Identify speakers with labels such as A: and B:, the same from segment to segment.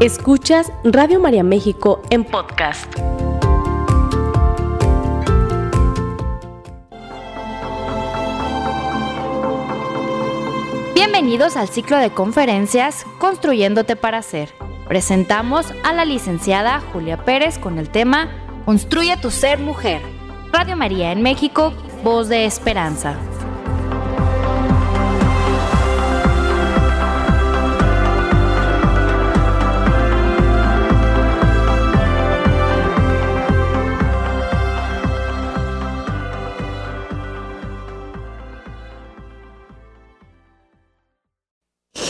A: Escuchas Radio María México en podcast.
B: Bienvenidos al ciclo de conferencias Construyéndote para Ser. Presentamos a la licenciada Julia Pérez con el tema Construye tu ser mujer. Radio María en México, voz de esperanza.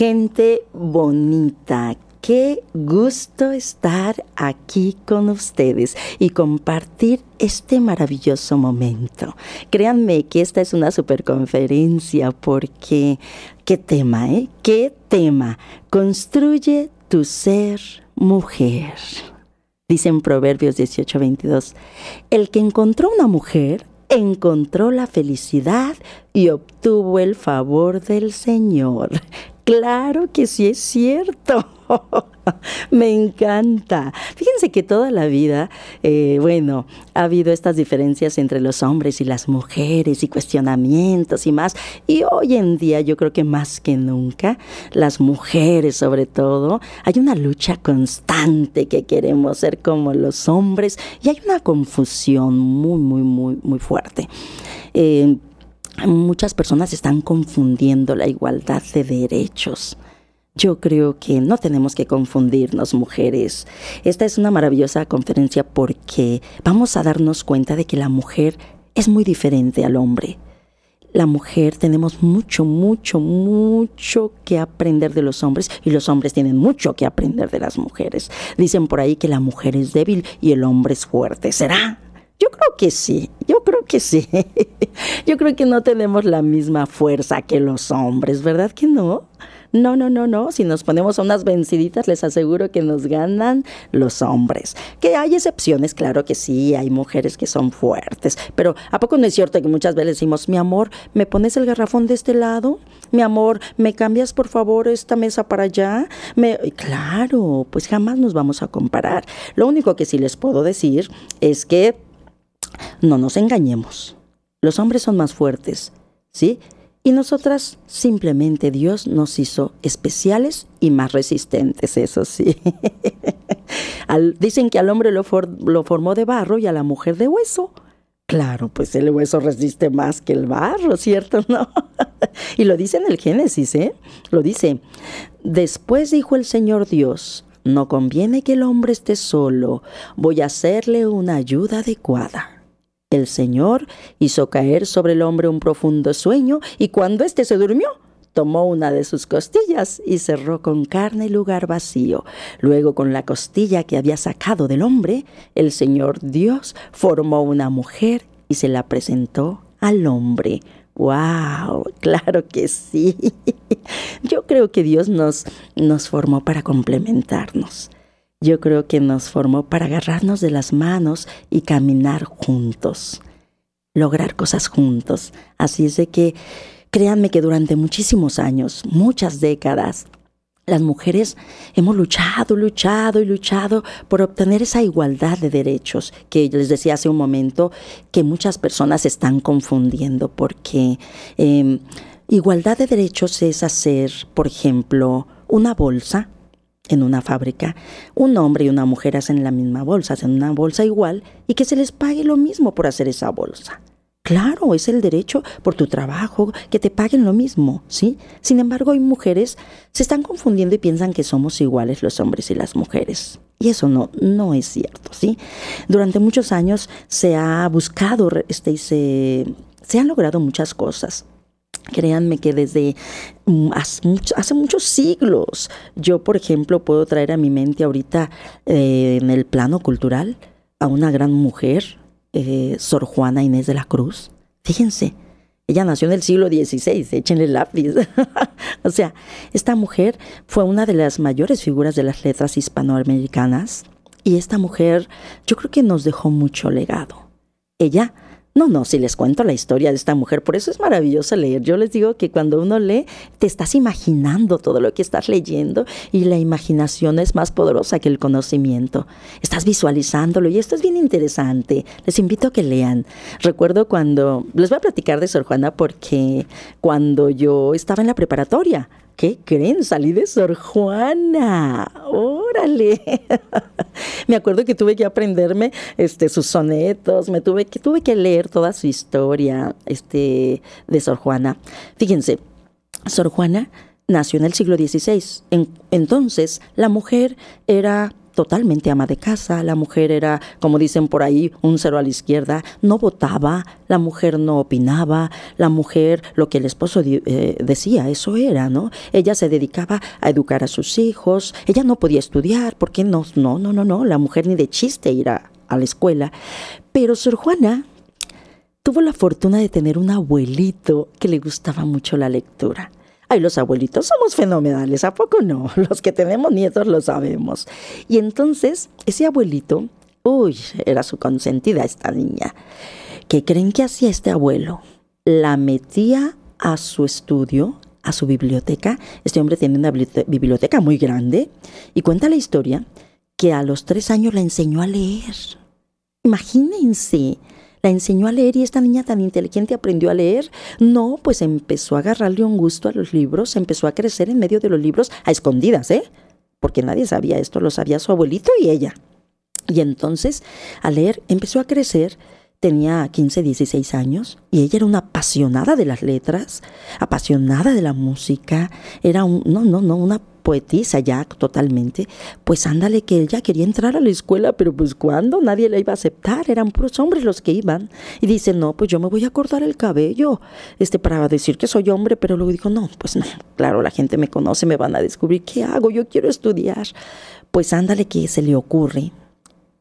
C: Gente bonita. Qué gusto estar aquí con ustedes y compartir este maravilloso momento. Créanme que esta es una superconferencia porque qué tema, ¿eh? ¿Qué tema? Construye tu ser mujer. Dicen Proverbios 18:22, el que encontró una mujer encontró la felicidad y obtuvo el favor del Señor. Claro que sí es cierto. Me encanta. Fíjense que toda la vida, eh, bueno, ha habido estas diferencias entre los hombres y las mujeres y cuestionamientos y más. Y hoy en día yo creo que más que nunca, las mujeres sobre todo, hay una lucha constante que queremos ser como los hombres y hay una confusión muy, muy, muy, muy fuerte. Eh, muchas personas están confundiendo la igualdad de derechos. Yo creo que no tenemos que confundirnos, mujeres. Esta es una maravillosa conferencia porque vamos a darnos cuenta de que la mujer es muy diferente al hombre. La mujer tenemos mucho, mucho, mucho que aprender de los hombres y los hombres tienen mucho que aprender de las mujeres. Dicen por ahí que la mujer es débil y el hombre es fuerte. ¿Será? Yo creo que sí, yo creo que sí. Yo creo que no tenemos la misma fuerza que los hombres, ¿verdad que no? No, no, no, no. Si nos ponemos a unas venciditas, les aseguro que nos ganan los hombres. Que hay excepciones, claro que sí, hay mujeres que son fuertes. Pero ¿a poco no es cierto que muchas veces decimos, mi amor, ¿me pones el garrafón de este lado? Mi amor, ¿me cambias por favor esta mesa para allá? Me... Claro, pues jamás nos vamos a comparar. Lo único que sí les puedo decir es que no nos engañemos. Los hombres son más fuertes, ¿sí? Y nosotras simplemente Dios nos hizo especiales y más resistentes, eso sí. dicen que al hombre lo, lo formó de barro y a la mujer de hueso. Claro, pues el hueso resiste más que el barro, ¿cierto? ¿No? y lo dice en el Génesis, ¿eh? Lo dice. Después dijo el Señor Dios, no conviene que el hombre esté solo, voy a hacerle una ayuda adecuada. El Señor hizo caer sobre el hombre un profundo sueño y cuando éste se durmió, tomó una de sus costillas y cerró con carne el lugar vacío. Luego con la costilla que había sacado del hombre, el Señor Dios formó una mujer y se la presentó al hombre. ¡Wow! Claro que sí. Yo creo que Dios nos, nos formó para complementarnos yo creo que nos formó para agarrarnos de las manos y caminar juntos, lograr cosas juntos. Así es de que créanme que durante muchísimos años, muchas décadas, las mujeres hemos luchado, luchado y luchado por obtener esa igualdad de derechos que les decía hace un momento que muchas personas están confundiendo porque em, igualdad de derechos es hacer, por ejemplo, una bolsa en una fábrica, un hombre y una mujer hacen la misma bolsa, hacen una bolsa igual y que se les pague lo mismo por hacer esa bolsa. Claro, es el derecho por tu trabajo, que te paguen lo mismo, ¿sí? Sin embargo, hay mujeres se están confundiendo y piensan que somos iguales los hombres y las mujeres. Y eso no, no es cierto, ¿sí? Durante muchos años se ha buscado, este, se, se han logrado muchas cosas. Créanme que desde mm, hace, muchos siglos, yo por ejemplo puedo traer a mi mente ahorita eh, en el plano cultural a una gran mujer, eh, Sor Juana Inés de la Cruz. Fíjense, ella nació en el siglo XVI, échenle lápiz. o sea, esta mujer fue una de las mayores figuras de las letras hispanoamericanas y esta mujer yo creo que nos dejó mucho legado. Ella No, no, si les cuento la historia de esta mujer, por eso es maravilloso leer. Yo les digo que cuando uno lee, te estás imaginando todo lo que estás leyendo y la imaginación es más poderosa que el conocimiento. Estás visualizándolo y esto es bien interesante. Les invito a que lean. Recuerdo cuando, les voy a platicar de Sor Juana porque cuando yo estaba en la preparatoria, ¿Qué creen? Salí de Sor Juana. Órale. me acuerdo que tuve que aprenderme este, sus sonetos, me tuve que, tuve que leer toda su historia este, de Sor Juana. Fíjense, Sor Juana nació en el siglo XVI. entonces, la mujer era totalmente ama de casa, la mujer era, como dicen por ahí, un cero a la izquierda, no votaba, la mujer no opinaba, la mujer lo que el esposo eh, decía, eso era, ¿no? Ella se dedicaba a educar a sus hijos, ella no podía estudiar, porque no, no, no, no, no, la mujer ni de chiste ir a, a la escuela. Pero Sor Juana tuvo la fortuna de tener un abuelito que le gustaba mucho la lectura. Ay, los abuelitos somos fenomenales, ¿a poco no? Los que tenemos nietos lo sabemos. Y entonces, ese abuelito, uy, era su consentida esta niña. ¿Qué creen que hacía este abuelo? La metía a su estudio, a su biblioteca. Este hombre tiene una biblioteca muy grande y cuenta la historia que a los tres años la enseñó a leer. Imagínense, la enseñó a leer y esta niña tan inteligente aprendió a leer. No, pues empezó a agarrarle un gusto a los libros, empezó a crecer en medio de los libros a escondidas, ¿eh? Porque nadie sabía esto, lo sabía su abuelito y ella. Y entonces, al leer, empezó a crecer tenía 15, 16 años y ella era una apasionada de las letras, apasionada de la música, era un, no, no, no, una poetisa ya totalmente, pues ándale que ella quería entrar a la escuela, pero pues cuando nadie la iba a aceptar, eran puros hombres los que iban. Y dice, no, pues yo me voy a cortar el cabello, este, para decir que soy hombre, pero luego dijo, no, pues no, claro, la gente me conoce, me van a descubrir, ¿qué hago? Yo quiero estudiar. Pues ándale que se le ocurre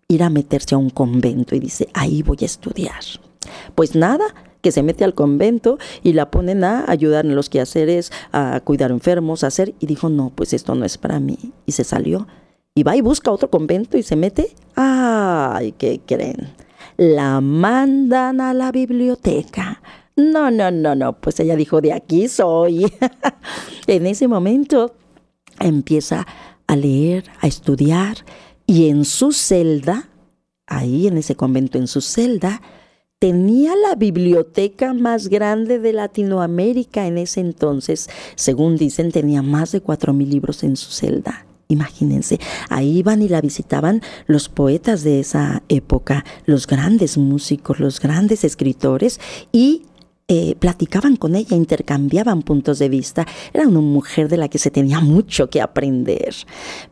C: ir a meterse a un convento y dice, ahí voy a estudiar. Pues nada, que se mete al convento y la ponen a ayudar en los quehaceres, a cuidar enfermos, a hacer, y dijo, no, pues esto no es para mí. Y se salió. Y va y busca otro convento y se mete. ¡Ay, qué creen! La mandan a la biblioteca. No, no, no, no, pues ella dijo, de aquí soy. en ese momento empieza a leer, a estudiar, y en su celda, ahí en ese convento, en su celda, tenía la biblioteca más grande de Latinoamérica en ese entonces. Según dicen, tenía más de cuatro mil libros en su celda. Imagínense, ahí iban y la visitaban los poetas de esa época, los grandes músicos, los grandes escritores y eh, platicaban con ella, intercambiaban puntos de vista. Era una mujer de la que se tenía mucho que aprender.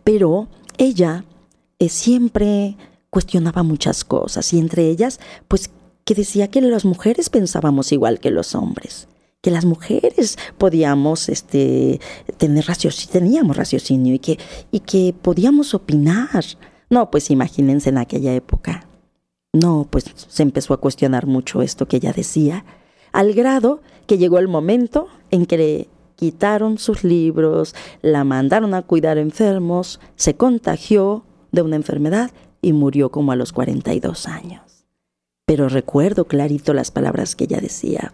C: Pero ella eh, siempre cuestionaba muchas cosas y entre ellas, pues que decía que las mujeres pensábamos igual que los hombres, que las mujeres podíamos este, tener raciocinio, teníamos raciocinio y que, y que podíamos opinar. No, pues imagínense en aquella época. No, pues se empezó a cuestionar mucho esto que ella decía, al grado que llegó el momento en que le quitaron sus libros, la mandaron a cuidar enfermos, se contagió de una enfermedad y murió como a los 42 años pero recuerdo clarito las palabras que ella decía.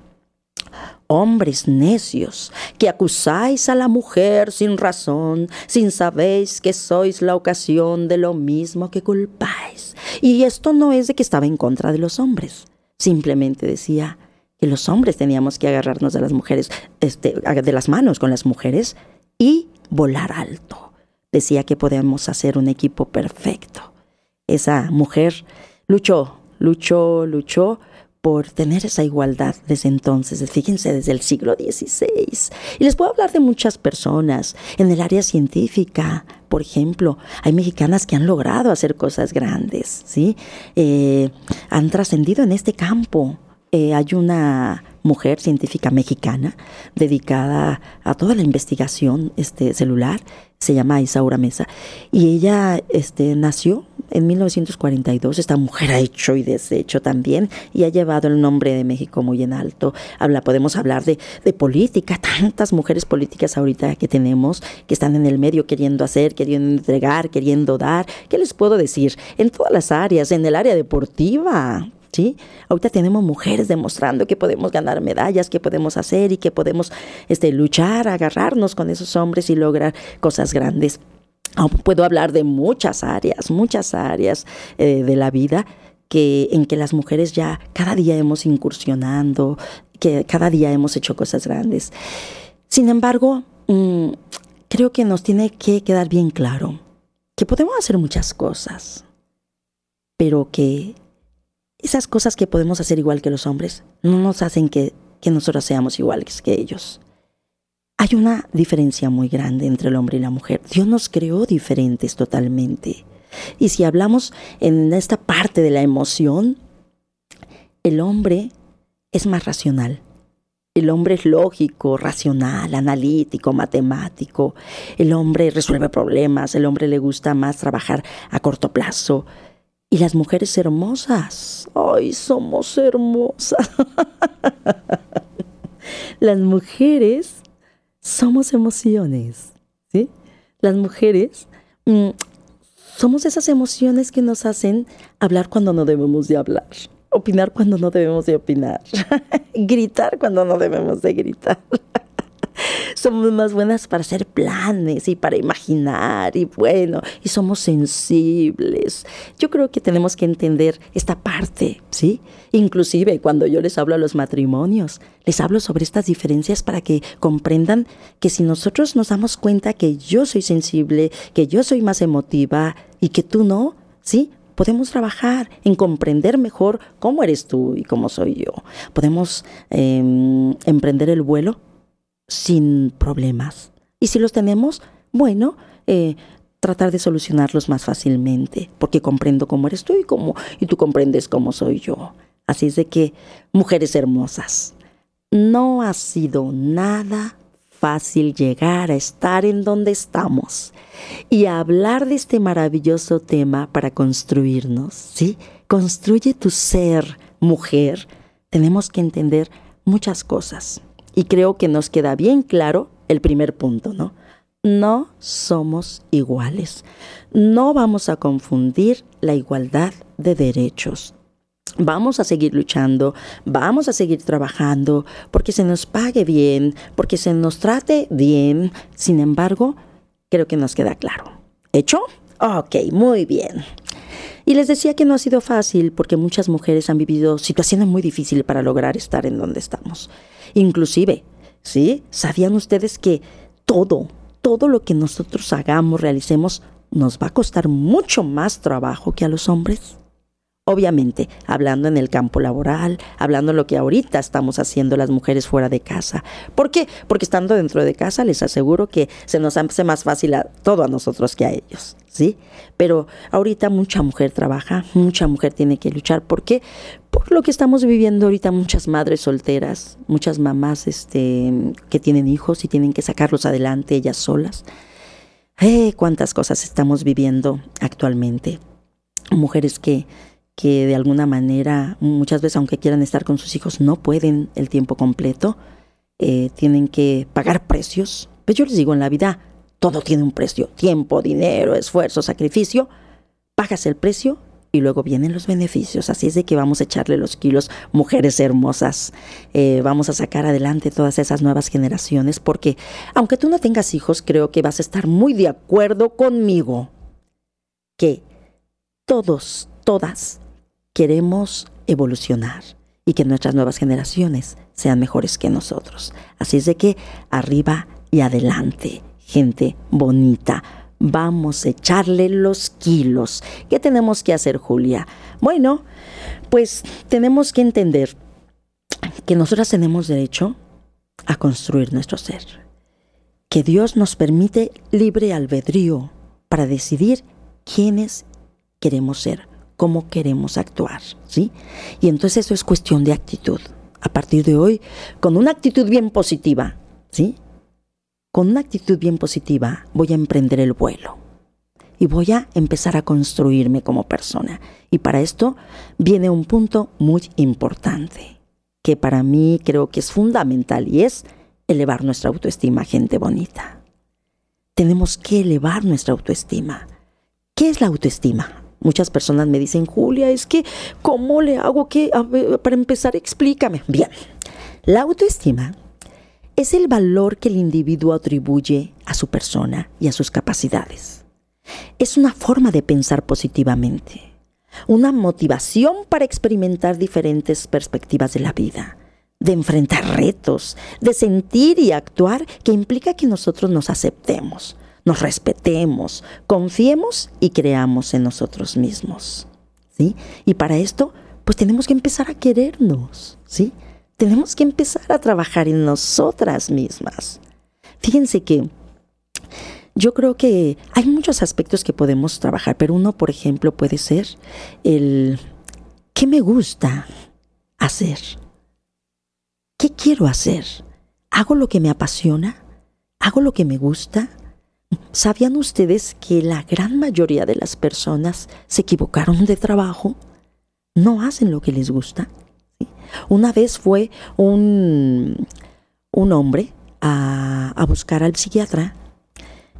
C: Hombres necios, que acusáis a la mujer sin razón, sin sabéis que sois la ocasión de lo mismo que culpáis. Y esto no es de que estaba en contra de los hombres, simplemente decía que los hombres teníamos que agarrarnos de las mujeres, este, de las manos con las mujeres y volar alto. Decía que podemos hacer un equipo perfecto. Esa mujer luchó luchó, luchó por tener esa igualdad desde entonces, fíjense, desde el siglo XVI. Y les puedo hablar de muchas personas en el área científica. Por ejemplo, hay mexicanas que han logrado hacer cosas grandes, ¿sí? Eh, han trascendido en este campo. Eh, hay una mujer científica mexicana dedicada a toda la investigación este, celular, se llama Isaura Mesa, y ella este, nació en 1942 esta mujer ha hecho y deshecho también y ha llevado el nombre de México muy en alto. Habla, podemos hablar de, de política, tantas mujeres políticas ahorita que tenemos que están en el medio queriendo hacer, queriendo entregar, queriendo dar. ¿Qué les puedo decir? En todas las áreas, en el área deportiva, ¿Sí? Ahorita tenemos mujeres demostrando que podemos ganar medallas, que podemos hacer y que podemos este, luchar, agarrarnos con esos hombres y lograr cosas grandes. Ah, puedo hablar de muchas áreas, muchas áreas eh, de la vida que, en que las mujeres ya cada día hemos incursionando, que cada día hemos hecho cosas grandes. Sin embargo, mm, creo que nos tiene que quedar bien claro que podemos hacer muchas cosas, pero que esas cosas que podemos hacer igual que los hombres no nos hacen que, que nosotros seamos iguales que ellos. Hay una diferencia muy grande entre el hombre y la mujer. Dios nos creó diferentes totalmente. Y si hablamos en esta parte de la emoción, el hombre es más racional. El hombre es lógico, racional, analítico, matemático. El hombre resuelve problemas. El hombre le gusta más trabajar a corto plazo. Y las mujeres hermosas. ¡Ay, somos hermosas! las mujeres somos emociones. ¿sí? Las mujeres mm, somos esas emociones que nos hacen hablar cuando no debemos de hablar, opinar cuando no debemos de opinar, gritar cuando no debemos de gritar. Somos más buenas para hacer planes y para imaginar y bueno, y somos sensibles. Yo creo que tenemos que entender esta parte, ¿sí? Inclusive cuando yo les hablo a los matrimonios, les hablo sobre estas diferencias para que comprendan que si nosotros nos damos cuenta que yo soy sensible, que yo soy más emotiva y que tú no, ¿sí? podemos trabajar en comprender mejor cómo eres tú y cómo soy yo. Podemos em, emprender el vuelo sin problemas. Y si los tenemos, bueno, eh, tratar de solucionarlos más fácilmente, porque comprendo cómo eres tú y, cómo, y tú comprendes cómo soy yo. Así es de que, mujeres hermosas, no ha sido nada fácil llegar a estar en donde estamos y hablar de este maravilloso tema para construirnos, ¿sí? Construye tu ser, mujer. Tenemos que entender muchas cosas. Y creo que nos queda bien claro el primer punto, ¿no? No somos iguales. No vamos a confundir la igualdad de derechos. Vamos a seguir luchando, vamos a seguir trabajando, porque se nos pague bien, porque se nos trate bien. Sin embargo, creo que nos queda claro. ¿Hecho? Ok, muy bien. Y les decía que no ha sido fácil porque muchas mujeres han vivido situaciones muy difíciles para lograr estar en donde estamos. Inclusive, ¿sí? ¿Sabían ustedes que todo, todo lo que nosotros hagamos, realicemos, nos va a costar mucho más trabajo que a los hombres? Obviamente, hablando en el campo laboral, hablando de lo que ahorita estamos haciendo las mujeres fuera de casa. ¿Por qué? Porque estando dentro de casa les aseguro que se nos hace más fácil todo a nosotros que a ellos, ¿sí? Pero ahorita mucha mujer trabaja, mucha mujer tiene que luchar. ¿Por qué? Lo que estamos viviendo ahorita muchas madres solteras, muchas mamás este, que tienen hijos y tienen que sacarlos adelante ellas solas. Eh, cuántas cosas estamos viviendo actualmente. Mujeres que que de alguna manera muchas veces aunque quieran estar con sus hijos no pueden el tiempo completo, eh, tienen que pagar precios. Pues yo les digo, en la vida todo tiene un precio, tiempo, dinero, esfuerzo, sacrificio, pagas el precio y luego vienen los beneficios. Así es de que vamos a echarle los kilos, mujeres hermosas. Eh, vamos a sacar adelante todas esas nuevas generaciones porque aunque tú no tengas hijos, creo que vas a estar muy de acuerdo conmigo que todos, todas queremos evolucionar y que nuestras nuevas generaciones sean mejores que nosotros. Así es de que arriba y adelante, gente bonita. Vamos a echarle los kilos. ¿Qué tenemos que hacer, Julia? Bueno, pues tenemos que entender que nosotras tenemos derecho a construir nuestro ser. Que Dios nos permite libre albedrío para decidir quiénes queremos ser cómo queremos actuar, ¿sí? Y entonces eso es cuestión de actitud. A partir de hoy, con una actitud bien positiva, ¿sí? Con una actitud bien positiva voy a emprender el vuelo y voy a empezar a construirme como persona. Y para esto viene un punto muy importante, que para mí creo que es fundamental y es elevar nuestra autoestima, gente bonita. Tenemos que elevar nuestra autoestima. ¿Qué es la autoestima? Muchas personas me dicen, Julia, es que, ¿cómo le hago que, para empezar, explícame? Bien, la autoestima es el valor que el individuo atribuye a su persona y a sus capacidades. Es una forma de pensar positivamente, una motivación para experimentar diferentes perspectivas de la vida, de enfrentar retos, de sentir y actuar que implica que nosotros nos aceptemos, nos respetemos, confiemos y creamos en nosotros mismos. ¿Sí? Y para esto, pues tenemos que empezar a querernos, ¿sí? Tenemos que empezar a trabajar en nosotras mismas. Fíjense que yo creo que hay muchos aspectos que podemos trabajar, pero uno, por ejemplo, puede ser el ¿qué me gusta hacer? ¿Qué quiero hacer? ¿Hago lo que me apasiona? ¿Hago lo que me gusta? ¿Sabían ustedes que la gran mayoría de las personas se equivocaron de trabajo? No hacen lo que les gusta. Una vez fue un, un hombre a, a buscar al psiquiatra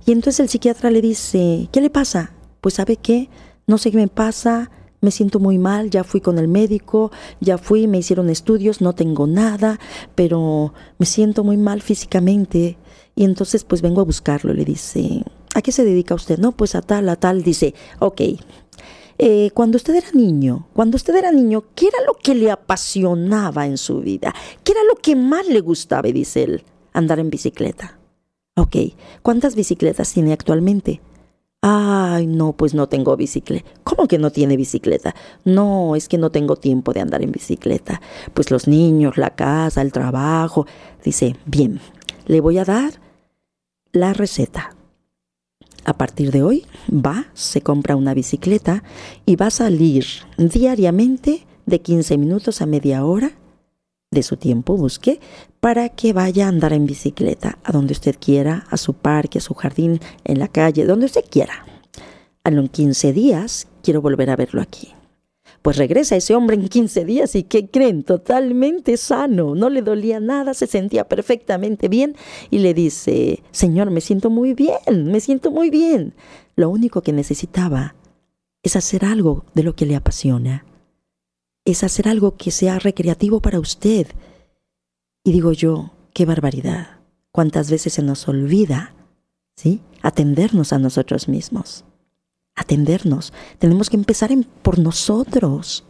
C: y entonces el psiquiatra le dice, ¿qué le pasa? Pues sabe qué, no sé qué me pasa, me siento muy mal, ya fui con el médico, ya fui, me hicieron estudios, no tengo nada, pero me siento muy mal físicamente. Y entonces pues vengo a buscarlo, le dice, ¿a qué se dedica usted? No, pues a tal, a tal, dice, ok. Eh, cuando usted era niño, cuando usted era niño, ¿qué era lo que le apasionaba en su vida? ¿Qué era lo que más le gustaba? Dice él, andar en bicicleta. Ok, ¿cuántas bicicletas tiene actualmente? Ay, no, pues no tengo bicicleta. ¿Cómo que no tiene bicicleta? No, es que no tengo tiempo de andar en bicicleta. Pues los niños, la casa, el trabajo. Dice, bien, le voy a dar la receta. A partir de hoy va, se compra una bicicleta y va a salir diariamente de 15 minutos a media hora de su tiempo, busque, para que vaya a andar en bicicleta a donde usted quiera, a su parque, a su jardín, en la calle, donde usted quiera. A los 15 días quiero volver a verlo aquí. Pues regresa ese hombre en 15 días y ¿qué creen? Totalmente sano, no le dolía nada, se sentía perfectamente bien y le dice, Señor, me siento muy bien, me siento muy bien. Lo único que necesitaba es hacer algo de lo que le apasiona, es hacer algo que sea recreativo para usted, y digo yo, qué barbaridad. Cuántas veces se nos olvida, ¿sí? Atendernos a nosotros mismos. Atendernos. Tenemos que empezar por nosotros.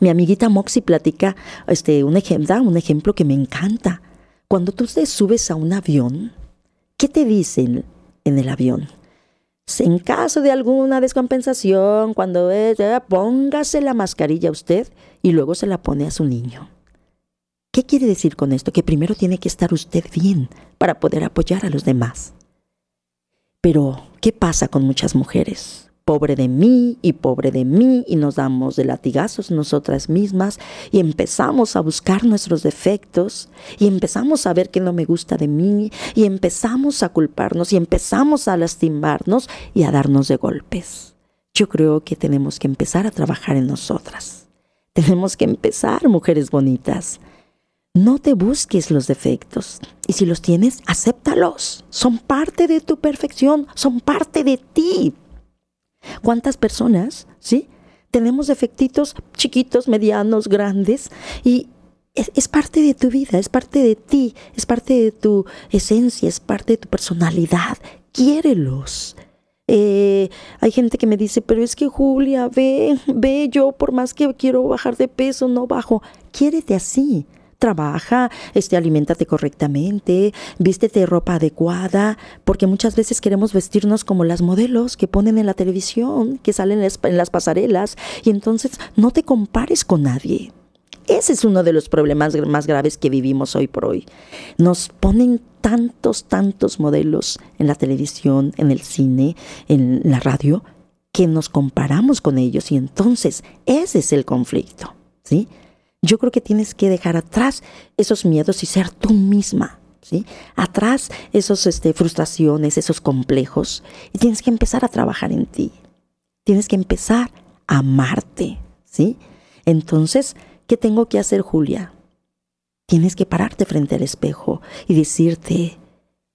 C: Mi amiguita Moxie platica este, un, ejemplo, un ejemplo que me encanta. Cuando tú te subes a un avión, ¿qué te dicen en el avión? En caso de alguna descompensación, cuando es, póngase la mascarilla usted y luego se la pone a su niño. ¿Qué quiere decir con esto? Que primero tiene que estar usted bien para poder apoyar a los demás. Pero, ¿qué pasa con muchas mujeres? Pobre de mí y pobre de mí y nos damos de latigazos nosotras mismas y empezamos a buscar nuestros defectos y empezamos a ver qué no me gusta de mí y empezamos a culparnos y empezamos a lastimarnos y a darnos de golpes. Yo creo que tenemos que empezar a trabajar en nosotras. Tenemos que empezar, mujeres bonitas, no te busques los defectos. Y si los tienes, acéptalos. Son parte de tu perfección, son parte de ti. ¿Cuántas personas, sí? Tenemos defectitos chiquitos, medianos, grandes y es, parte de tu vida, es parte de ti, es parte de tu esencia, es parte de tu personalidad. Quiérelos. Eh, hay gente que me dice, pero es que Julia, ve, ve, yo por más que quiero bajar de peso, no bajo. Quiérete así trabaja, este, aliméntate correctamente, vístete ropa adecuada, porque muchas veces queremos vestirnos como las modelos que ponen en la televisión, que salen en las pasarelas, y entonces no te compares con nadie. Ese es uno de los problemas más graves que vivimos hoy por hoy. Nos ponen tantos, tantos modelos en la televisión, en el cine, en la radio, que nos comparamos con ellos y entonces ese es el conflicto, ¿sí? Yo creo que tienes que dejar atrás esos miedos y ser tú misma. ¿Sí? Atrás esos este, frustraciones, esos complejos, y tienes que empezar a trabajar en ti. Tienes que empezar a amarte, ¿sí? Entonces, ¿qué tengo que hacer, Julia? Tienes que pararte frente al espejo y decirte,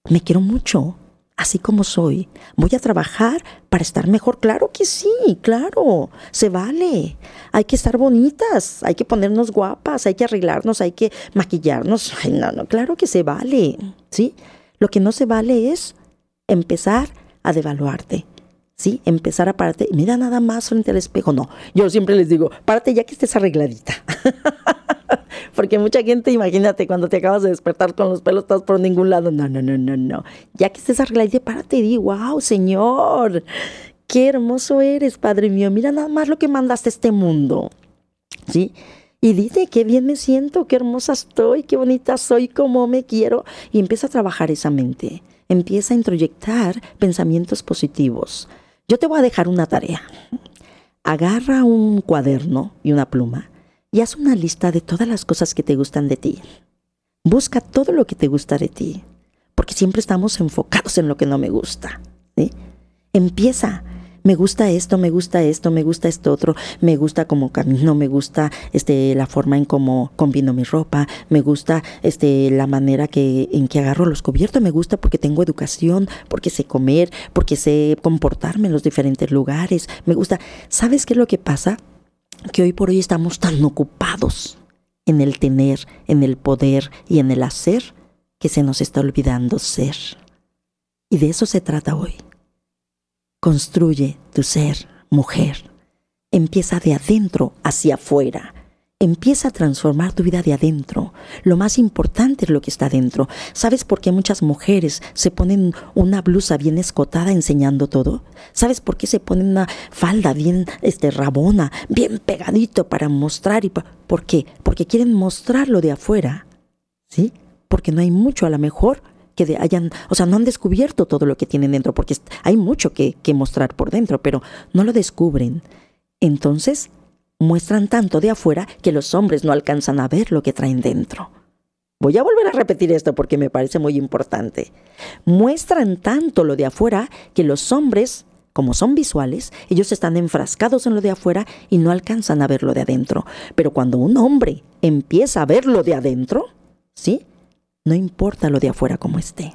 C: me quiero mucho, así como soy. Voy a trabajar para estar mejor. Claro que sí, claro. Se vale. Hay que estar bonitas, hay que ponernos guapas, hay que arreglarnos, hay que maquillarnos. Ay, no, no, claro que se vale. ¿Sí? Lo que no se vale es empezar a devaluarte. ¿Sí? Empezar a pararte. Mira nada más frente al espejo. No, yo siempre les digo, párate ya que estés arregladita. Porque mucha gente, imagínate, cuando te acabas de despertar con los pelos todos por ningún lado. No, no, no, no, no. Ya que estés arregladita, párate y di, wow, Señor, qué hermoso eres, Padre mío. Mira nada más lo que mandaste a este mundo. ¿Sí? Y dice, qué bien me siento, qué hermosa estoy, qué bonita soy, cómo me quiero. Y empieza a trabajar esa mente. Empieza a introyectar pensamientos positivos. Yo te voy a dejar una tarea. Agarra un cuaderno y una pluma y haz una lista de todas las cosas que te gustan de ti. Busca todo lo que te gusta de ti, porque siempre estamos enfocados en lo que no me gusta. Empieza. Me gusta esto, me gusta esto, me gusta esto otro, me gusta como camino, me gusta este la forma en cómo combino mi ropa, me gusta este la manera que en que agarro los cubiertos, me gusta porque tengo educación, porque sé comer, porque sé comportarme en los diferentes lugares, me gusta. ¿Sabes qué es lo que pasa? que hoy por hoy estamos tan ocupados en el tener, en el poder y en el hacer, que se nos está olvidando ser. Y de eso se trata hoy. Construye tu ser, mujer. Empieza de adentro hacia afuera. Empieza a transformar tu vida de adentro. Lo más importante es lo que está adentro. ¿Sabes por qué muchas mujeres se ponen una blusa bien escotada enseñando todo? ¿Sabes por qué se ponen una falda bien este, rabona, bien pegadito para mostrar? Y ¿Por qué? Porque quieren mostrarlo de afuera. ¿Sí? Porque no hay mucho a lo mejor que hayan, o sea, no han descubierto todo lo que tienen dentro, porque hay mucho que, que mostrar por dentro, pero no lo descubren. Entonces, muestran tanto de afuera que los hombres no alcanzan a ver lo que traen dentro. Voy a volver a repetir esto porque me parece muy importante. Muestran tanto lo de afuera que los hombres, como son visuales, ellos están enfrascados en lo de afuera y no alcanzan a ver lo de adentro. Pero cuando un hombre empieza a ver lo de adentro, ¿sí? No importa lo de afuera como esté.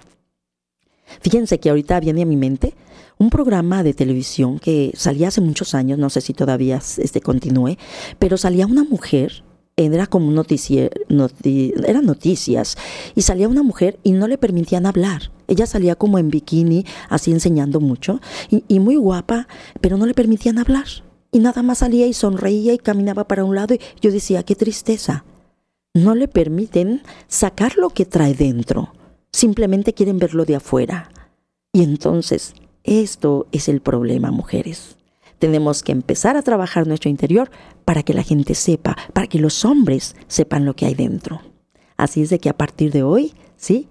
C: Fíjense que ahorita viene a mi mente un programa de televisión que salía hace muchos años, no sé si todavía este, continúe, pero salía una mujer, era como eran noticias, y salía una mujer y no le permitían hablar. Ella salía como en bikini, así enseñando mucho, y, y muy guapa, pero no le permitían hablar. Y nada más salía y sonreía y caminaba para un lado y yo decía, qué tristeza. No le permiten sacar lo que trae dentro simplemente quieren verlo de afuera. Y entonces, esto es el problema, mujeres. Tenemos que empezar a trabajar nuestro interior para que la gente sepa, para que los hombres sepan lo que hay dentro. Así es de que a partir de hoy, ¿sí?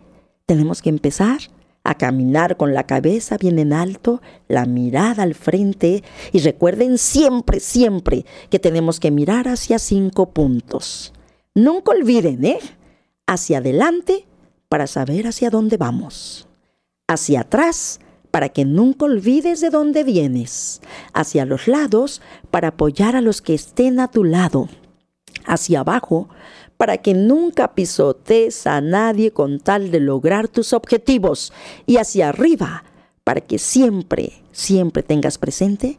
C: Tenemos que empezar a caminar con la cabeza bien en alto, la mirada al frente y recuerden siempre, siempre que tenemos que mirar hacia cinco puntos. Nunca olviden, ¿eh? Hacia adelante, para saber hacia dónde vamos. Hacia atrás, para que nunca olvides de dónde vienes. Hacia los lados, para apoyar a los que estén a tu lado. Hacia abajo, para que nunca pisotees a nadie con tal de lograr tus objetivos. Y hacia arriba, para que siempre, siempre tengas presente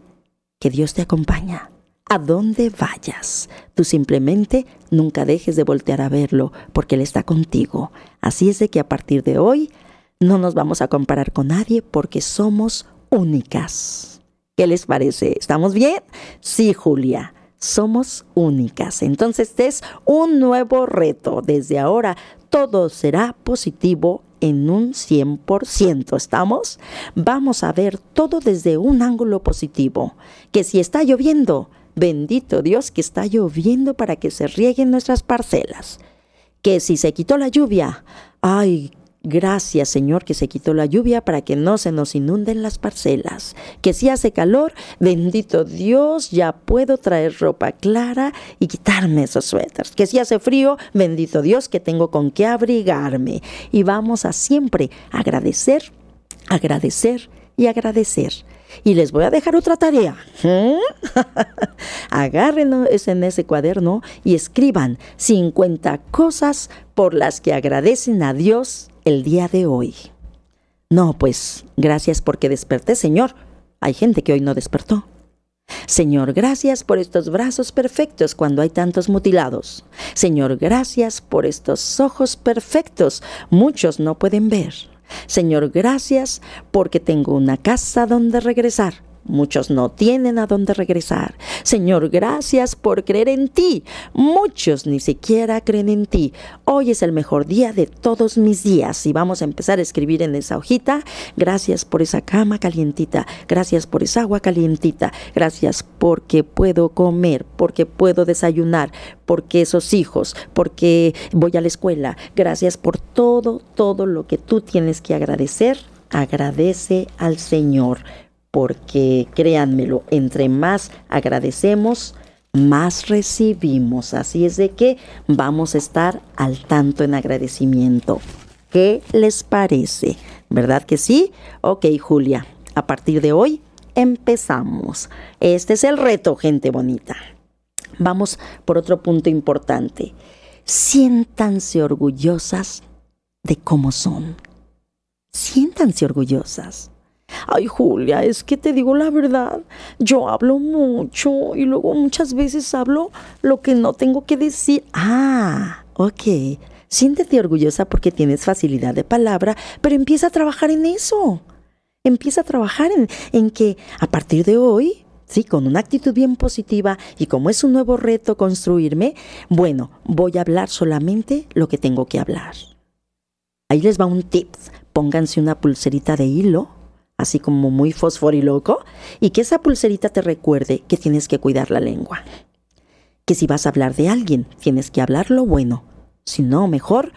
C: que Dios te acompaña a donde vayas. Tú simplemente nunca dejes de voltear a verlo porque Él está contigo. Así es de que a partir de hoy no nos vamos a comparar con nadie porque somos únicas. ¿Qué les parece? ¿Estamos bien? Sí, Julia. Somos únicas. Entonces este es un nuevo reto. Desde ahora todo será positivo en un 100%. ¿Estamos? Vamos a ver todo desde un ángulo positivo. Que si está lloviendo, Bendito Dios que está lloviendo para que se rieguen nuestras parcelas. Que si se quitó la lluvia, ay, Gracias Señor que se quitó la lluvia para que no se nos inunden las parcelas. Que si hace calor, bendito Dios, ya puedo traer ropa clara y quitarme esos suéteres. Que si hace frío, bendito Dios que tengo con qué abrigarme. Y vamos a siempre agradecer, agradecer y agradecer. Y les voy a dejar otra tarea. ¿eh? Agárrenlo en ese cuaderno y escriban 50 cosas por las que agradecen a Dios el día de hoy. No, pues gracias porque desperté, Señor. Hay gente que hoy no despertó. Señor, gracias por estos brazos perfectos cuando hay tantos mutilados. Señor, gracias por estos ojos perfectos. Muchos no pueden ver. Señor, gracias porque tengo una casa donde regresar. Muchos no tienen a dónde regresar. Señor, gracias por creer en ti. Muchos ni siquiera creen en ti. Hoy es el mejor día de todos mis días y vamos a empezar a escribir en esa hojita. Gracias por esa cama calientita. Gracias por esa agua calientita. Gracias porque puedo comer, porque puedo desayunar, porque esos hijos, porque voy a la escuela. Gracias por todo, todo lo que tú tienes que agradecer. Agradece al Señor porque créanmelo, entre más agradecemos, más recibimos. Así es de que vamos a estar al tanto en agradecimiento. ¿Qué les parece? ¿Verdad que sí? Ok, Julia, a partir de hoy empezamos. Este es el reto, gente bonita. Vamos por otro punto importante. Siéntanse orgullosas de cómo son. Siéntanse orgullosas. Ay, Julia, es que te digo la verdad, yo hablo mucho y luego muchas veces hablo lo que no tengo que decir. Ah, ok. Siéntete orgullosa porque tienes facilidad de palabra, pero empieza a trabajar en eso. Empieza a trabajar en, en que a partir de hoy Sí, con una actitud bien positiva y como es un nuevo reto construirme, bueno, voy a hablar solamente lo que tengo que hablar. Ahí les va un tip. Pónganse una pulserita de hilo así como muy fosforiloco, y que esa pulserita te recuerde que tienes que cuidar la lengua. Que si vas a hablar de alguien, tienes que hablar lo bueno. Si no, mejor,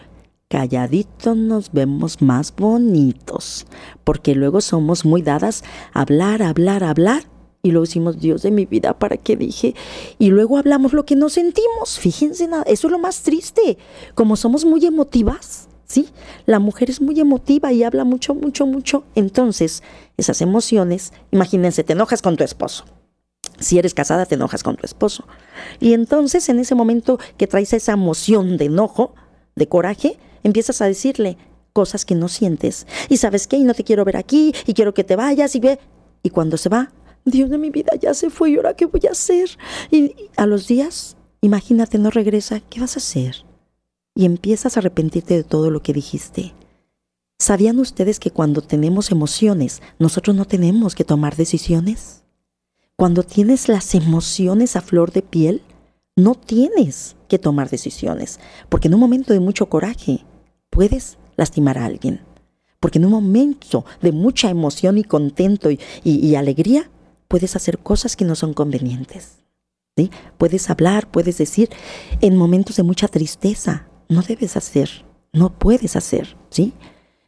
C: calladitos nos vemos más bonitos, porque luego somos muy dadas a hablar, hablar, hablar, y luego decimos, Dios de mi vida, ¿para qué dije? Y luego hablamos lo que no sentimos. Fíjense, eso es lo más triste. Como somos muy emotivas, ¿sí? La mujer es muy emotiva y habla mucho, mucho, mucho. Entonces, esas emociones, imagínense, te enojas con tu esposo. Si eres casada, te enojas con tu esposo. Y entonces, en ese momento que traes esa emoción de enojo, de coraje, empiezas a decirle cosas que no sientes. Y sabes qué, y no te quiero ver aquí, y quiero que te vayas, y ve. Y cuando se va, Dios de mi vida, ya se fue, ¿y ahora qué voy a hacer? Y a los días, imagínate, no regresa, ¿qué vas a hacer? Y empiezas a arrepentirte de todo lo que dijiste. ¿Sabían ustedes que cuando tenemos emociones, nosotros no tenemos que tomar decisiones? Cuando tienes las emociones a flor de piel, no tienes que tomar decisiones, porque en un momento de mucho coraje puedes lastimar a alguien, porque en un momento de mucha emoción y contento y, alegría, puedes hacer cosas que no son convenientes. ¿sí? Puedes hablar, puedes decir, en momentos de mucha tristeza, no debes hacer, no puedes hacer, ¿sí?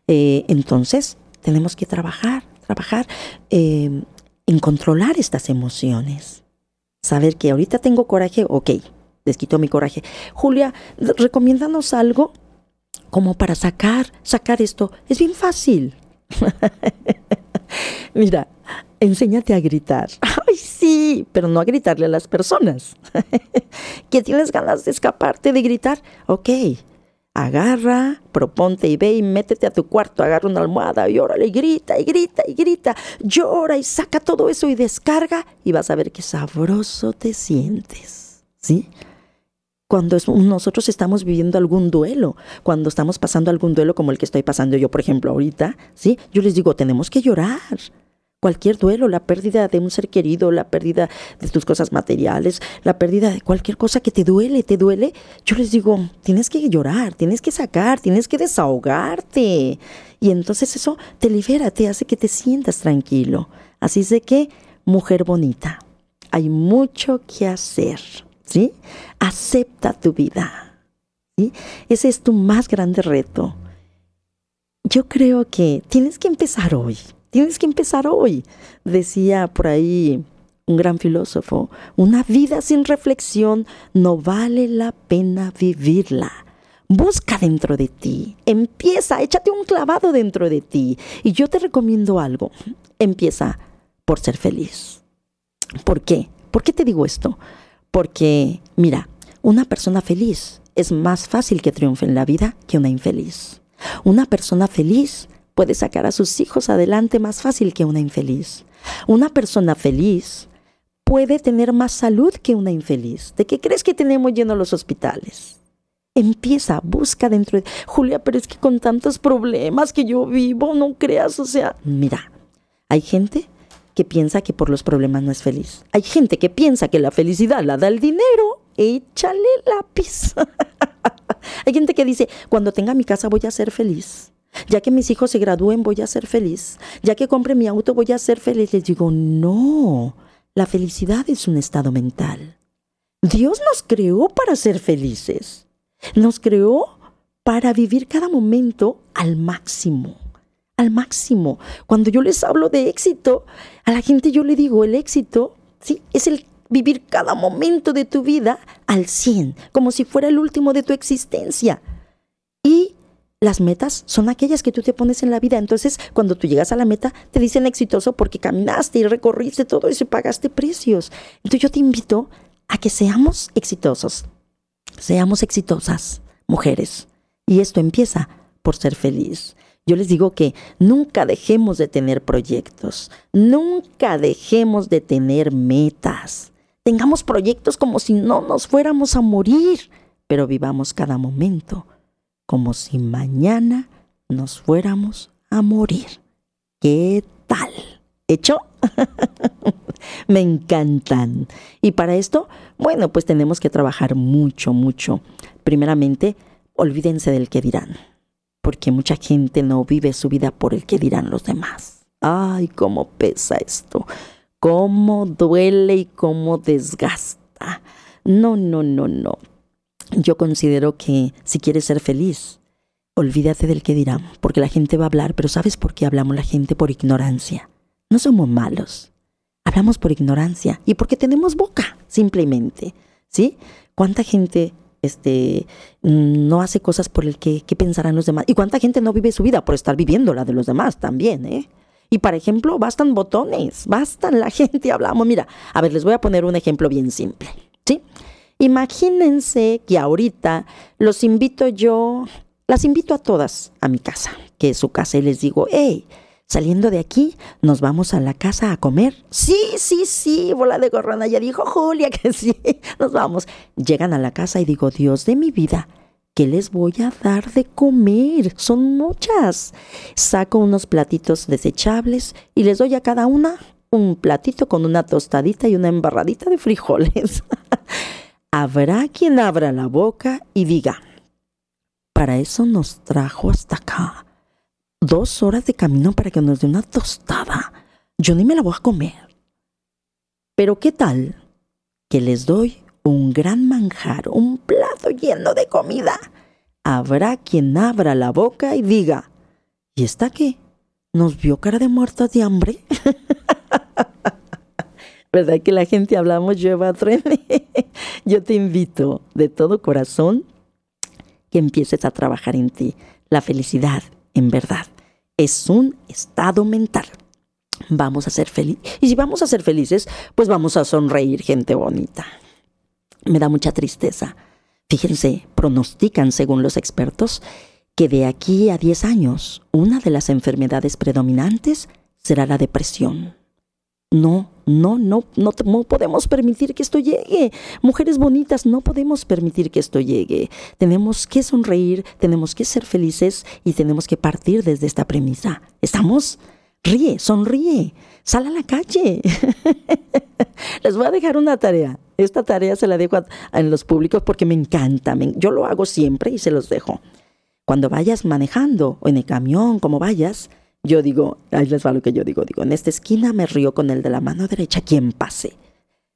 C: Eh, entonces, tenemos que trabajar, trabajar eh, en controlar estas emociones. Saber que ahorita tengo coraje, ok, les quito mi coraje. Julia, recomiéndanos algo como para sacar, sacar esto. Es bien fácil. Mira, enséñate a gritar. Ay, sí, pero no a gritarle a las personas. ¿Que tienes ganas de escaparte de gritar? Ok, agarra, proponte y ve y métete a tu cuarto, agarra una almohada y órale y grita y grita y grita, llora y saca todo eso y descarga y vas a ver qué sabroso te sientes. ¿Sí? cuando nosotros estamos viviendo algún duelo, cuando estamos pasando algún duelo como el que estoy pasando yo, por ejemplo, ahorita, ¿sí? Yo les digo, tenemos que llorar. Cualquier duelo, la pérdida de un ser querido, la pérdida de tus cosas materiales, la pérdida de cualquier cosa que te duele, te duele, yo les digo, tienes que llorar, tienes que sacar, tienes que desahogarte. Y entonces eso te libera, te hace que te sientas tranquilo. Así es de que, mujer bonita, hay mucho que hacer. ¿sí? Acepta tu vida. Ese es tu más grande reto. Yo creo que tienes que empezar hoy, tienes que empezar hoy. Decía por ahí un gran filósofo, una vida sin reflexión no vale la pena vivirla. Busca dentro de ti, empieza, échate un clavado dentro de ti. Y yo te recomiendo algo, empieza por ser feliz. ¿Por qué? ¿Por qué te digo esto? Porque, mira, una persona feliz es más fácil que triunfe en la vida que una infeliz. Una persona feliz puede sacar a sus hijos adelante más fácil que una infeliz. Una persona feliz puede tener más salud que una infeliz. ¿De qué crees que tenemos llenos los hospitales? Empieza, busca dentro de... Julia, pero es que con tantos problemas que yo vivo, no creas, o sea, mira, hay gente que piensa que por los problemas no es feliz. Hay gente que piensa que la felicidad la da el dinero. Échale lápiz. hay gente que dice, cuando tenga mi casa voy a ser feliz. Ya que mis hijos se gradúen voy a ser feliz. Ya que compre mi auto voy a ser feliz. Les digo, no, la felicidad es un estado mental. Dios nos creó para ser felices. Nos creó para vivir cada momento al máximo, al máximo. Cuando yo les hablo de éxito, a la gente yo le digo, el éxito, sí, es el vivir cada momento de tu vida al 100, como si fuera el último de tu existencia. Y las metas son aquellas que tú te pones en la vida. Entonces, cuando tú llegas a la meta, te dicen exitoso porque caminaste y recorriste todo eso y pagaste precios. Entonces, yo te invito a que seamos exitosos. Seamos exitosas, mujeres. Y esto empieza por ser feliz. Yo les digo que nunca dejemos de tener proyectos, nunca dejemos de tener metas. Tengamos proyectos como si no nos fuéramos a morir, pero vivamos cada momento como si mañana nos fuéramos a morir. ¿Qué tal? ¿Hecho? Me encantan. Y para esto, bueno, pues tenemos que trabajar mucho, mucho. Primeramente, olvídense del que dirán, porque mucha gente no vive su vida por el que dirán los demás. Ay, cómo pesa esto, cómo duele y cómo desgasta. No, no, no, no. Yo considero que si quieres ser feliz, olvídate del que dirán, porque la gente va a hablar, pero ¿sabes por qué hablamos la gente? Por ignorancia. No somos malos. Hablamos por ignorancia y porque tenemos boca, simplemente. ¿Sí? ¿Cuánta gente este, no hace cosas por el que, pensarán los demás? ¿Y cuánta gente no vive su vida por estar viviendo la de los demás también, eh? Y, por ejemplo, bastan botones, bastan la gente, hablamos. Mira, a ver, les voy a poner un ejemplo bien simple, ¿sí? Imagínense que ahorita los invito yo, las invito a todas a mi casa, que es su casa, y les digo, hey, Saliendo de aquí, nos vamos a la casa a comer. Sí, sí, sí, bola de gorrona. Ya dijo Julia que sí, nos vamos. Llegan a la casa y digo, Dios de mi vida, ¿qué les voy a dar de comer? Son muchas. Saco unos platitos desechables y les doy a cada una un platito con una tostadita y una embarradita de frijoles. Habrá quien abra la boca y diga, para eso nos trajo hasta acá dos horas de camino para que nos dé una tostada. Yo ni me la voy a comer. Pero ¿qué tal que les doy un gran manjar, un plato lleno de comida? Habrá quien abra la boca y diga, ¿y esta qué? ¿Nos vio cara de muertas de hambre? ¿Verdad que la gente hablamos lleva? Yo te invito de todo corazón que empieces a trabajar en ti. La felicidad en verdad. Es un estado mental. Vamos a ser felices. Y si vamos a ser felices, pues vamos a sonreír, gente bonita. Me da mucha tristeza. Fíjense, pronostican, según los expertos, que de aquí a 10 años, una de las enfermedades predominantes será la depresión. No, no, no, no, podemos permitir que esto llegue. Mujeres bonitas, no podemos permitir que esto llegue. Tenemos que sonreír, tenemos que ser felices y tenemos que partir desde esta premisa. ¿Estamos? Ríe, sonríe, sal a la calle. Les voy a dejar una tarea. Esta tarea se la dejo en los públicos porque me encanta. yo lo hago siempre y se los dejo. Cuando vayas manejando o en el camión, como vayas, yo digo, ahí les va lo que yo digo, digo, en esta esquina me río con el de la mano derecha, quien pase.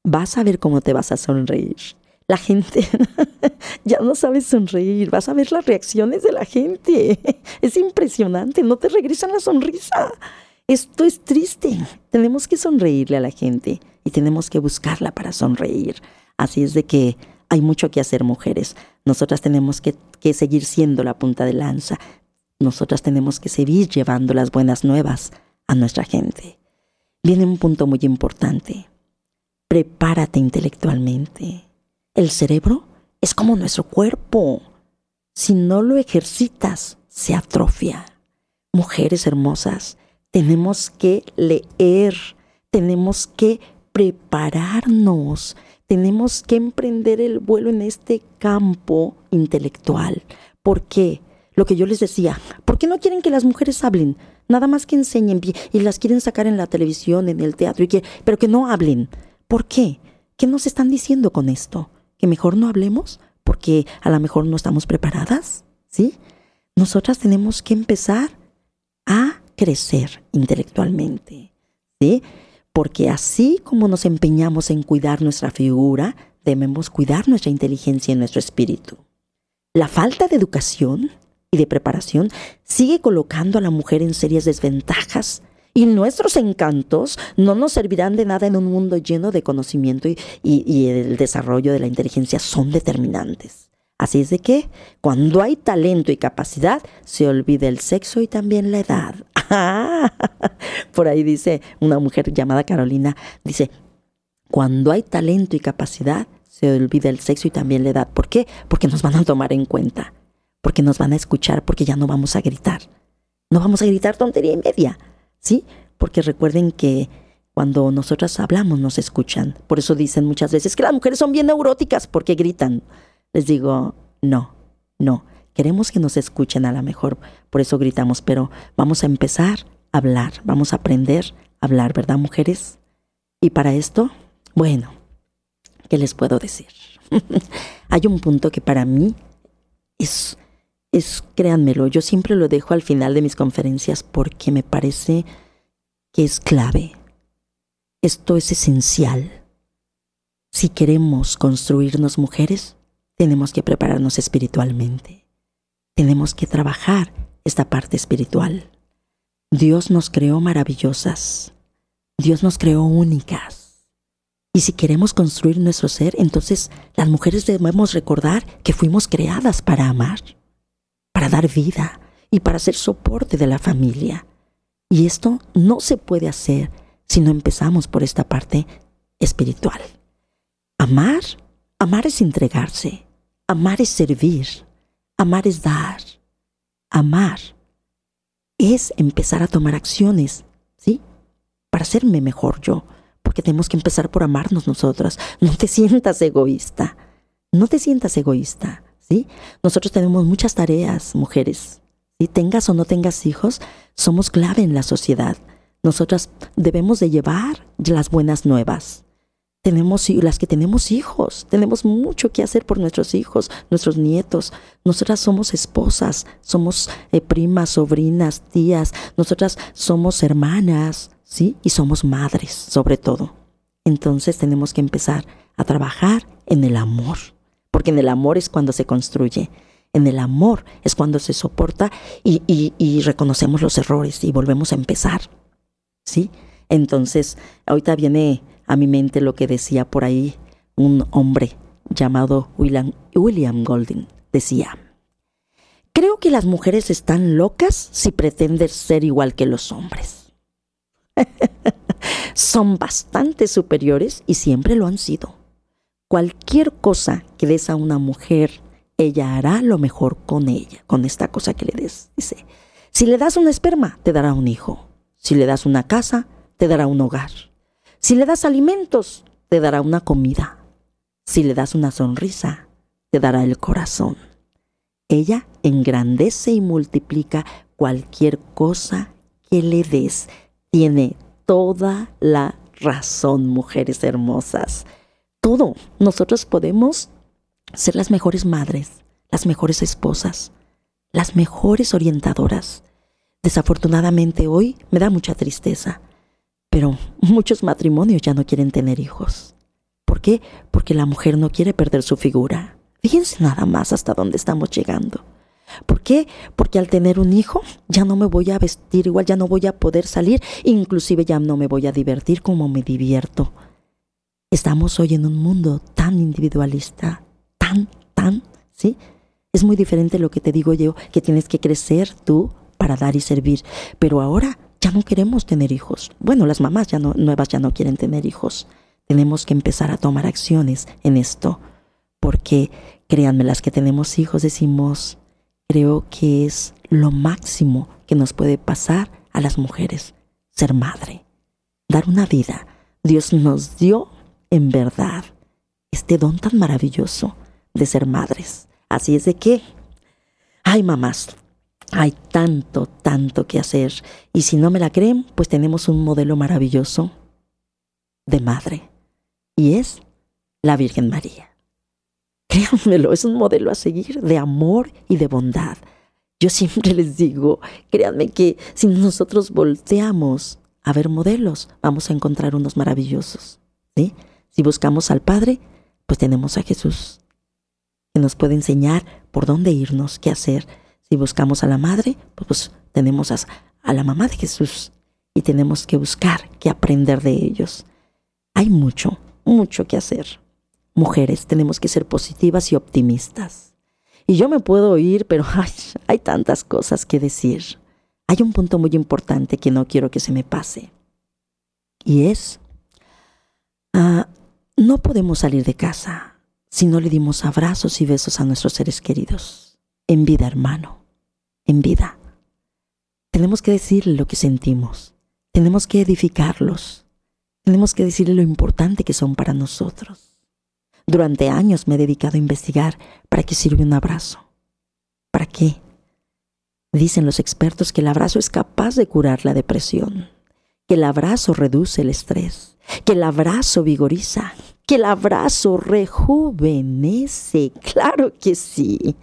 C: Vas a ver cómo te vas a sonreír. La gente ya no sabe sonreír, vas a ver las reacciones de la gente. Es impresionante, no te regresan la sonrisa. Esto es triste. Tenemos que sonreírle a la gente y tenemos que buscarla para sonreír. Así es de que hay mucho que hacer, mujeres. Nosotras tenemos que, que seguir siendo la punta de lanza nosotras tenemos que seguir llevando las buenas nuevas a nuestra gente. Viene un punto muy importante. Prepárate intelectualmente. El cerebro es como nuestro cuerpo. Si no lo ejercitas, se atrofia. mujeres hermosas, tenemos que leer, tenemos que prepararnos, tenemos que emprender el vuelo en este campo intelectual. ¿Por qué? Lo que yo les decía, ¿por qué no quieren que las mujeres hablen? Nada más que enseñen y las quieren sacar en la televisión, en el teatro, y que, pero que no hablen. ¿Por qué? ¿Qué nos están diciendo con esto? ¿Que mejor no hablemos? Porque a lo mejor no estamos preparadas, ¿sí? Nosotras tenemos que empezar a crecer intelectualmente, ¿sí? Porque así como nos empeñamos en cuidar nuestra figura, debemos cuidar nuestra inteligencia y nuestro espíritu. La falta de educación y de preparación sigue colocando a la mujer en serias desventajas y nuestros encantos no nos servirán de nada en un mundo lleno de conocimiento y, y, el desarrollo de la inteligencia son determinantes. Así es de que, cuando hay talento y capacidad, se olvida el sexo y también la edad. Por ahí dice una mujer llamada Carolina, dice, cuando hay talento y capacidad, se olvida el sexo y también la edad. ¿Por qué? Porque nos van a tomar en cuenta, porque nos van a escuchar, porque ya no vamos a gritar. No vamos a gritar tontería y media, ¿sí? Porque recuerden que cuando nosotras hablamos nos escuchan. Por eso dicen muchas veces que las mujeres son bien neuróticas porque gritan. Les digo, no, no. Queremos que nos escuchen a lo mejor, por eso gritamos, pero vamos a empezar a hablar, vamos a aprender a hablar, ¿verdad, mujeres? Y para esto, bueno, ¿qué les puedo decir? Hay un punto que para mí es, es, créanmelo, yo siempre lo dejo al final de mis conferencias porque me parece que es clave. Esto es esencial. Si queremos construirnos mujeres, tenemos que prepararnos espiritualmente. Tenemos que trabajar esta parte espiritual. Dios nos creó maravillosas. Dios nos creó únicas. Y si queremos construir nuestro ser, entonces las mujeres debemos recordar que fuimos creadas para amar, para dar vida y para ser soporte de la familia. Y esto no se puede hacer si no empezamos por esta parte espiritual. Amar, amar es entregarse, Amar es servir, amar es dar, amar es empezar a tomar acciones, ¿sí? Para hacerme mejor yo, porque tenemos que empezar por amarnos nosotras. No te sientas egoísta, no te sientas egoísta, ¿sí? Nosotros tenemos muchas tareas, mujeres, si tengas o no tengas hijos, somos clave en la sociedad. Nosotras debemos de llevar las buenas nuevas tenemos las que tenemos hijos, tenemos mucho que hacer por nuestros hijos, nuestros nietos. Nosotras somos esposas, somos eh, primas, sobrinas, tías, nosotras somos hermanas, ¿sí? Y somos madres, sobre todo. Entonces tenemos que empezar a trabajar en el amor, porque en el amor es cuando se construye. En el amor es cuando se soporta y, y reconocemos los errores y volvemos a empezar. ¿Sí? Entonces, ahorita viene a mi mente lo que decía por ahí un hombre llamado William, William Golding. Decía, creo que las mujeres están locas si pretenden ser igual que los hombres. Son bastante superiores y siempre lo han sido. Cualquier cosa que des a una mujer, ella hará lo mejor con ella, con esta cosa que le des. Dice, si le das un esperma, te dará un hijo. Si le das una casa, te dará un hogar. Si le das alimentos, te dará una comida. Si le das una sonrisa, te dará el corazón. Ella engrandece y multiplica cualquier cosa que le des. Tiene toda la razón, mujeres hermosas. Todo. Nosotros podemos ser las mejores madres, las mejores esposas, las mejores orientadoras. Desafortunadamente hoy me da mucha tristeza pero muchos matrimonios ya no quieren tener hijos. ¿Por qué? Porque la mujer no quiere perder su figura. Fíjense nada más hasta dónde estamos llegando. ¿Por qué? Porque al tener un hijo ya no me voy a vestir igual, ya no voy a poder salir, inclusive ya no me voy a divertir como me divierto. Estamos hoy en un mundo tan individualista, tan, tan, ¿sí? Es muy diferente lo que te digo yo, que tienes que crecer tú para dar y servir. Pero ahora ya no queremos tener hijos. Bueno, las mamás ya no, nuevas ya no quieren tener hijos. Tenemos que empezar a tomar acciones en esto, porque créanme, las que tenemos hijos decimos, creo que es lo máximo que nos puede pasar a las mujeres, ser madre, dar una vida. Dios nos dio en verdad este don tan maravilloso de ser madres. Así es de que, ay mamás, hay tanto, tanto que hacer. Y si no me la creen, pues tenemos un modelo maravilloso de madre. Y es la Virgen María. Créanmelo, es un modelo a seguir de amor y de bondad. Yo siempre les digo, créanme que si nosotros volteamos a ver modelos, vamos a encontrar unos maravillosos. Si buscamos al Padre, pues tenemos a Jesús, que nos puede enseñar por dónde irnos, qué hacer. Si buscamos a la Madre, pues, pues tenemos a, la mamá de Jesús y tenemos que buscar, que aprender de ellos. Hay mucho, mucho que hacer. Mujeres, tenemos que ser positivas y optimistas. Y yo me puedo oír, pero hay tantas cosas que decir. Hay un punto muy importante que no quiero que se me pase. Y es, ah, no podemos salir de casa si no le dimos abrazos y besos a nuestros seres queridos. En vida, hermano. En vida. Tenemos que decirle lo que sentimos. Tenemos que edificarlos. Tenemos que decirle lo importante que son para nosotros. Durante años me he dedicado a investigar para qué sirve un abrazo. ¿Para qué? Dicen los expertos que el abrazo es capaz de curar la depresión, que el abrazo reduce el estrés, que el abrazo vigoriza, que el abrazo rejuvenece. Claro que sí.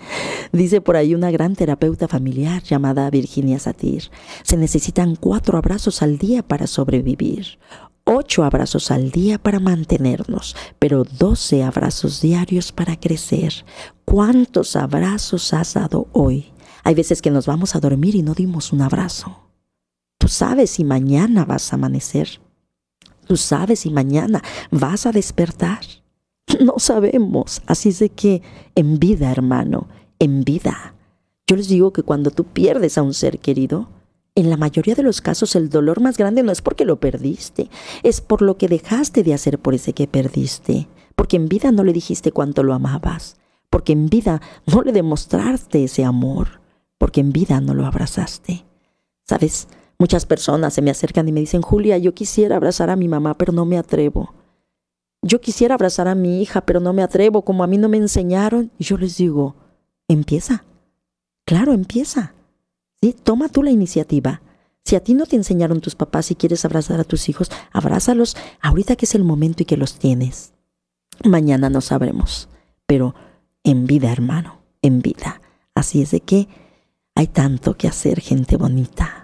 C: Dice por ahí una gran terapeuta familiar llamada Virginia Satir. Se necesitan cuatro abrazos al día para sobrevivir ocho abrazos al día para mantenernos, pero doce abrazos diarios para crecer. ¿Cuántos abrazos has dado hoy? Hay veces que nos vamos a dormir y no dimos un abrazo. Tú sabes si mañana vas a amanecer. Tú sabes si mañana vas a despertar. No sabemos. Así es de que en vida, hermano, en vida. Yo les digo que cuando tú pierdes a un ser querido, en la mayoría de los casos el dolor más grande no es porque lo perdiste, es por lo que dejaste de hacer por ese que perdiste, porque en vida no le dijiste cuánto lo amabas, porque en vida no le demostraste ese amor, porque en vida no lo abrazaste. ¿Sabes? Muchas personas se me acercan y me dicen, Julia, yo quisiera abrazar a mi mamá, pero no me atrevo. Yo quisiera abrazar a mi hija, pero no me atrevo, como a mí no me enseñaron. Y yo les digo, empieza. Claro, empieza. ¿Sí? Toma tú la iniciativa. Si a ti no te enseñaron tus papás y quieres abrazar a tus hijos, abrázalos ahorita que es el momento y que los tienes. Mañana no sabremos, pero en vida, hermano, en vida. Así es de que hay tanto que hacer, gente bonita.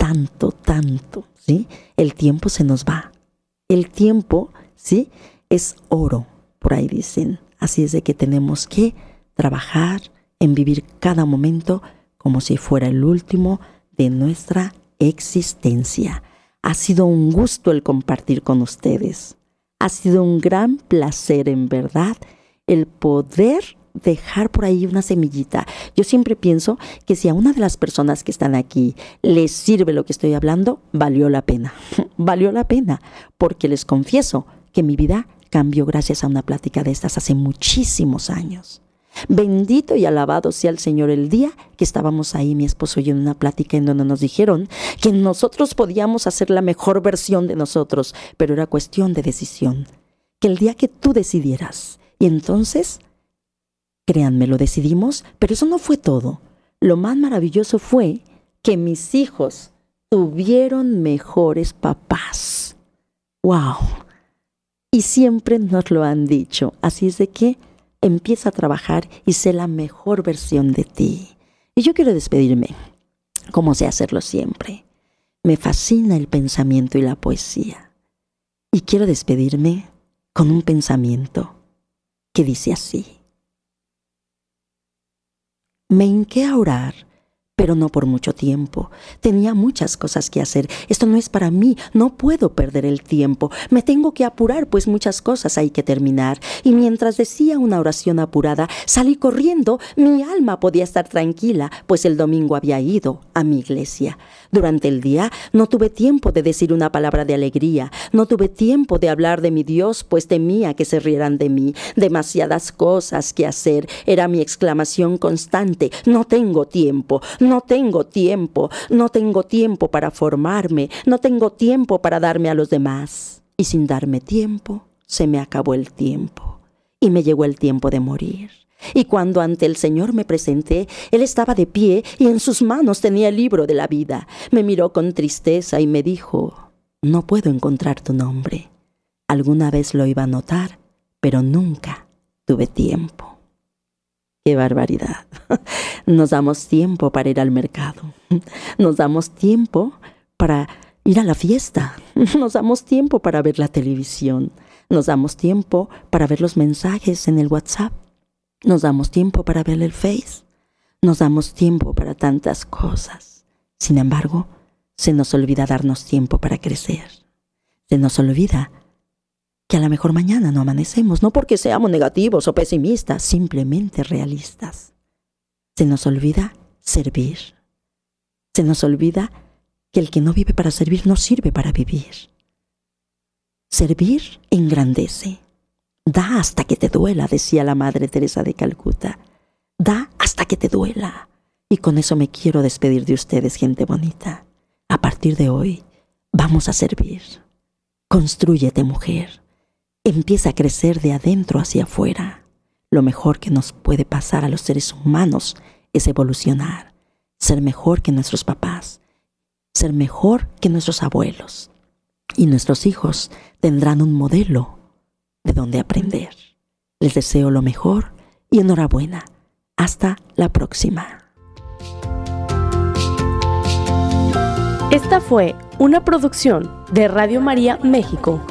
C: Tanto, tanto, ¿sí? El tiempo se nos va. El tiempo, ¿sí? Es oro, por ahí dicen. Así es de que tenemos que trabajar en vivir cada momento como si fuera el último de nuestra existencia. Ha sido un gusto el compartir con ustedes. Ha sido un gran placer, en verdad, el poder dejar por ahí una semillita. Yo siempre pienso que si a una de las personas que están aquí les sirve lo que estoy hablando, valió la pena. valió la pena, porque les confieso que mi vida cambió gracias a una plática de estas hace muchísimos años. Bendito y alabado sea el Señor el día que estábamos ahí, mi esposo y yo, en una plática en donde nos dijeron que nosotros podíamos hacer la mejor versión de nosotros, pero era cuestión de decisión. Que el día que tú decidieras, y entonces, créanme, lo decidimos, pero eso no fue todo. Lo más maravilloso fue que mis hijos tuvieron mejores papás. ¡Wow! Y siempre nos lo han dicho. Así es de que empieza a trabajar y sé la mejor versión de ti. Y yo quiero despedirme, como sé hacerlo siempre. Me fascina el pensamiento y la poesía. Y quiero despedirme con un pensamiento que dice así. Me hinqué a orar pero no por mucho tiempo. Tenía muchas cosas que hacer. Esto no es para mí, no puedo perder el tiempo. Me tengo que apurar, pues muchas cosas hay que terminar. Y mientras decía una oración apurada, salí corriendo. Mi alma podía estar tranquila, pues el domingo había ido a mi iglesia. Durante el día no tuve tiempo de decir una palabra de alegría, no tuve tiempo de hablar de mi Dios, pues temía que se rieran de mí. Demasiadas cosas que hacer era mi exclamación constante. No tengo tiempo, no tengo tiempo, no tengo tiempo para formarme, no tengo tiempo para darme a los demás. Y sin darme tiempo, se me acabó el tiempo. Y me llegó el tiempo de morir. Y cuando ante el Señor me presenté, Él estaba de pie y en sus manos tenía el libro de la vida. Me miró con tristeza y me dijo, no puedo encontrar tu nombre. Alguna vez lo iba a notar, pero nunca tuve tiempo. ¡Qué barbaridad! Nos damos tiempo para ir al mercado. Nos damos tiempo para ir a la fiesta. Nos damos tiempo para ver la televisión. Nos damos tiempo para ver los mensajes en el WhatsApp. Nos damos tiempo para ver el Face. Nos damos tiempo para tantas cosas. Sin embargo, se nos olvida darnos tiempo para crecer. Se nos olvida que a lo mejor mañana no amanecemos, no porque seamos negativos o pesimistas, simplemente realistas. Se nos olvida servir. Se nos olvida que el que no vive para servir no sirve para vivir. Servir engrandece. Da hasta que te duela, decía la Madre Teresa de Calcuta. Da hasta que te duela. Y con eso me quiero despedir de ustedes, gente bonita. A partir de hoy, vamos a servir. Constrúyete, mujer. Empieza a crecer de adentro hacia afuera. Lo mejor que nos puede pasar a los seres humanos es evolucionar, ser mejor que nuestros papás, ser mejor que nuestros abuelos. Y nuestros hijos tendrán un modelo de donde aprender. Les deseo lo mejor y enhorabuena. Hasta la próxima.
A: Esta fue una producción de Radio María México.